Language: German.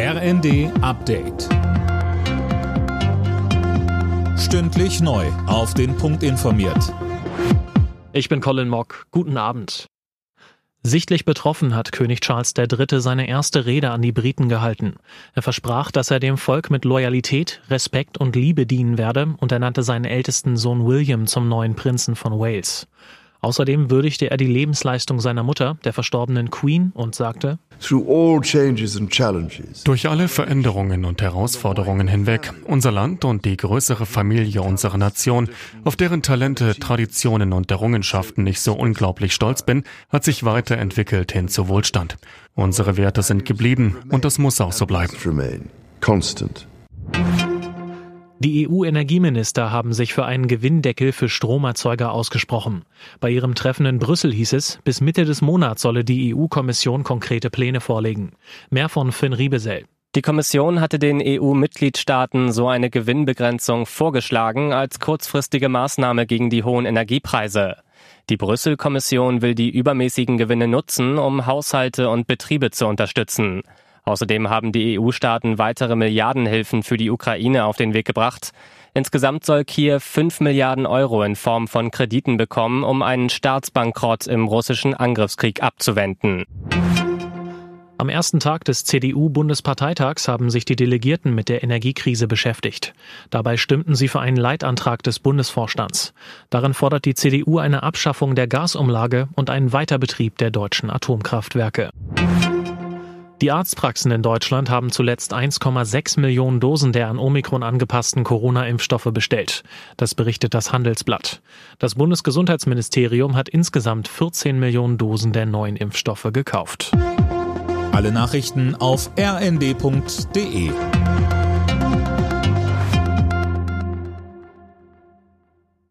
RND Update. Stündlich neu. Auf den Punkt informiert. Ich bin Colin Mock. Guten Abend. Sichtlich betroffen hat König Charles III. seine erste Rede an die Briten gehalten. Er versprach, dass er dem Volk mit Loyalität, Respekt und Liebe dienen werde und er nannte seinen ältesten Sohn William zum neuen Prinzen von Wales. Außerdem würdigte er die Lebensleistung seiner Mutter, der verstorbenen Queen, und sagte, durch alle Veränderungen und Herausforderungen hinweg, unser Land und die größere Familie unserer Nation, auf deren Talente, Traditionen und Errungenschaften ich so unglaublich stolz bin, hat sich weiterentwickelt hin zu Wohlstand. Unsere Werte sind geblieben und das muss auch so bleiben. Die EU-Energieminister haben sich für einen Gewinndeckel für Stromerzeuger ausgesprochen. Bei ihrem Treffen in Brüssel hieß es, bis Mitte des Monats solle die EU-Kommission konkrete Pläne vorlegen. Mehr von Finn Riebesell. Die Kommission hatte den EU-Mitgliedstaaten so eine Gewinnbegrenzung vorgeschlagen als kurzfristige Maßnahme gegen die hohen Energiepreise. Die Brüssel-Kommission will die übermäßigen Gewinne nutzen, um Haushalte und Betriebe zu unterstützen. Außerdem haben die EU-Staaten weitere Milliardenhilfen für die Ukraine auf den Weg gebracht. Insgesamt soll Kiew 5 Milliarden Euro in Form von Krediten bekommen, um einen Staatsbankrott im russischen Angriffskrieg abzuwenden. Am ersten Tag des CDU-Bundesparteitags haben sich die Delegierten mit der Energiekrise beschäftigt. Dabei stimmten sie für einen Leitantrag des Bundesvorstands. Darin fordert die CDU eine Abschaffung der Gasumlage und einen Weiterbetrieb der deutschen Atomkraftwerke. Die Arztpraxen in Deutschland haben zuletzt 1,6 Millionen Dosen der an Omikron angepassten Corona-Impfstoffe bestellt. Das berichtet das Handelsblatt. Das Bundesgesundheitsministerium hat insgesamt 14 Millionen Dosen der neuen Impfstoffe gekauft. Alle Nachrichten auf rnd.de